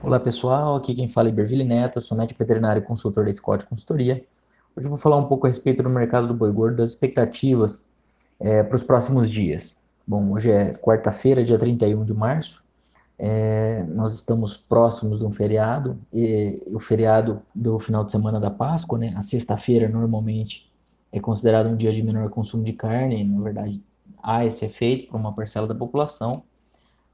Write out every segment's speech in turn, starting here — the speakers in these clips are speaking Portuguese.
Olá pessoal, aqui quem fala é Iberville Neto, sou médico veterinário e consultor da Scott Consultoria. Hoje eu vou falar um pouco a respeito do mercado do boi gordo, das expectativas é, para os próximos dias. Bom, hoje é quarta-feira, dia 31 de março, é, nós estamos próximos de um feriado, e, o feriado do final de semana da Páscoa, né? A sexta-feira normalmente é considerado um dia de menor consumo de carne, na verdade há esse efeito para uma parcela da população,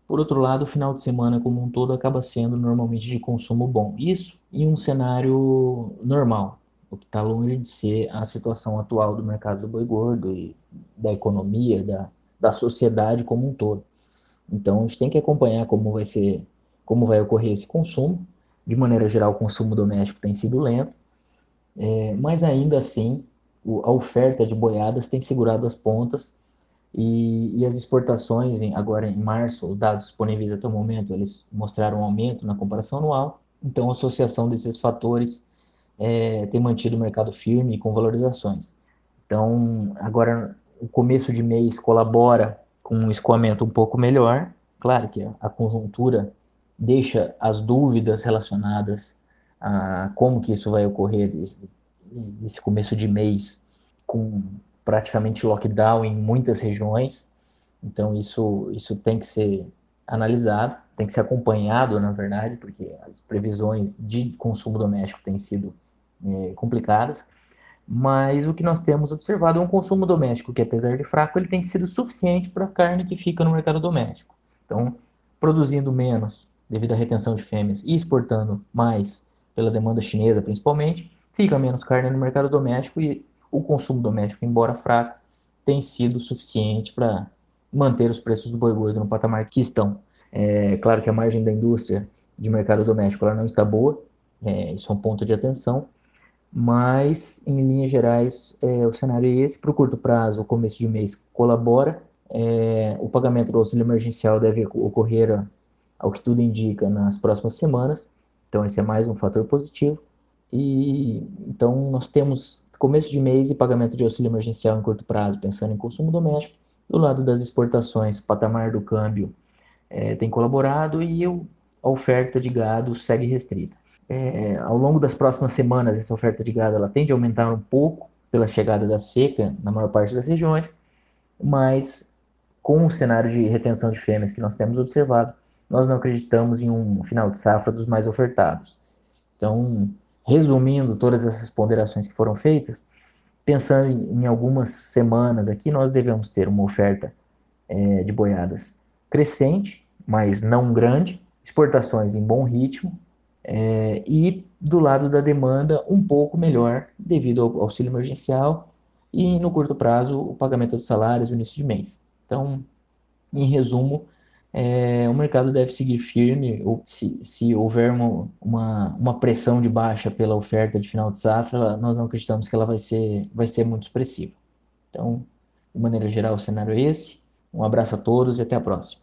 por outro lado, o final de semana como um todo acaba sendo normalmente de consumo bom. Isso em um cenário normal, o que está longe de ser a situação atual do mercado do boi gordo e da economia, da, da sociedade como um todo. Então, a gente tem que acompanhar como vai ser, como vai ocorrer esse consumo. De maneira geral, o consumo doméstico tem sido lento, é, mas ainda assim, o, a oferta de boiadas tem segurado as pontas e, e, as exportações, em, agora em março, os dados disponíveis até o momento, eles mostraram um aumento na comparação anual. Então, a associação desses fatores é, tem mantido o mercado firme e com valorizações. Então, agora, o começo de mês colabora com um escoamento um pouco melhor. Claro que a conjuntura deixa as dúvidas relacionadas a como que isso vai ocorrer nesse começo de mês com praticamente lockdown em muitas regiões, então isso, isso tem que ser analisado, tem que ser acompanhado, na verdade, porque as previsões de consumo doméstico têm sido é, complicadas, mas o que nós temos observado é um consumo doméstico que, apesar de fraco, ele tem sido suficiente para a carne que fica no mercado doméstico. Então, produzindo menos devido à retenção de fêmeas e exportando mais pela demanda chinesa, principalmente, fica menos carne no mercado doméstico e o consumo doméstico, embora fraco, tem sido suficiente para manter os preços do boi gordo no patamar que estão. É claro que a margem da indústria de mercado doméstico ela não está boa, é, isso é um ponto de atenção, mas em linhas gerais é, o cenário é esse. Para o curto prazo, o começo de mês colabora, é, o pagamento do auxílio emergencial deve ocorrer, ao que tudo indica, nas próximas semanas, então esse é mais um fator positivo. E então nós temos começo de mês e pagamento de auxílio emergencial em curto prazo, pensando em consumo doméstico. Do lado das exportações, o patamar do câmbio é, tem colaborado e a oferta de gado segue restrita. É, ao longo das próximas semanas, essa oferta de gado ela tende a aumentar um pouco pela chegada da seca na maior parte das regiões, mas com o cenário de retenção de fêmeas que nós temos observado, nós não acreditamos em um final de safra dos mais ofertados. Então, resumindo todas essas ponderações que foram feitas, pensando em, algumas semanas aqui, nós devemos ter uma oferta é, de boiadas crescente, mas não grande, exportações em bom ritmo, é, e do lado da demanda um pouco melhor devido ao auxílio emergencial e no curto prazo o pagamento dos salários no início de mês. Então, em resumo, é, o mercado deve seguir firme, ou se, se houver uma, uma, uma, pressão de baixa pela oferta de final de safra, nós não acreditamos que ela vai ser, vai ser muito expressiva. Então, de maneira geral, o cenário é esse. Um abraço a todos e até a próxima.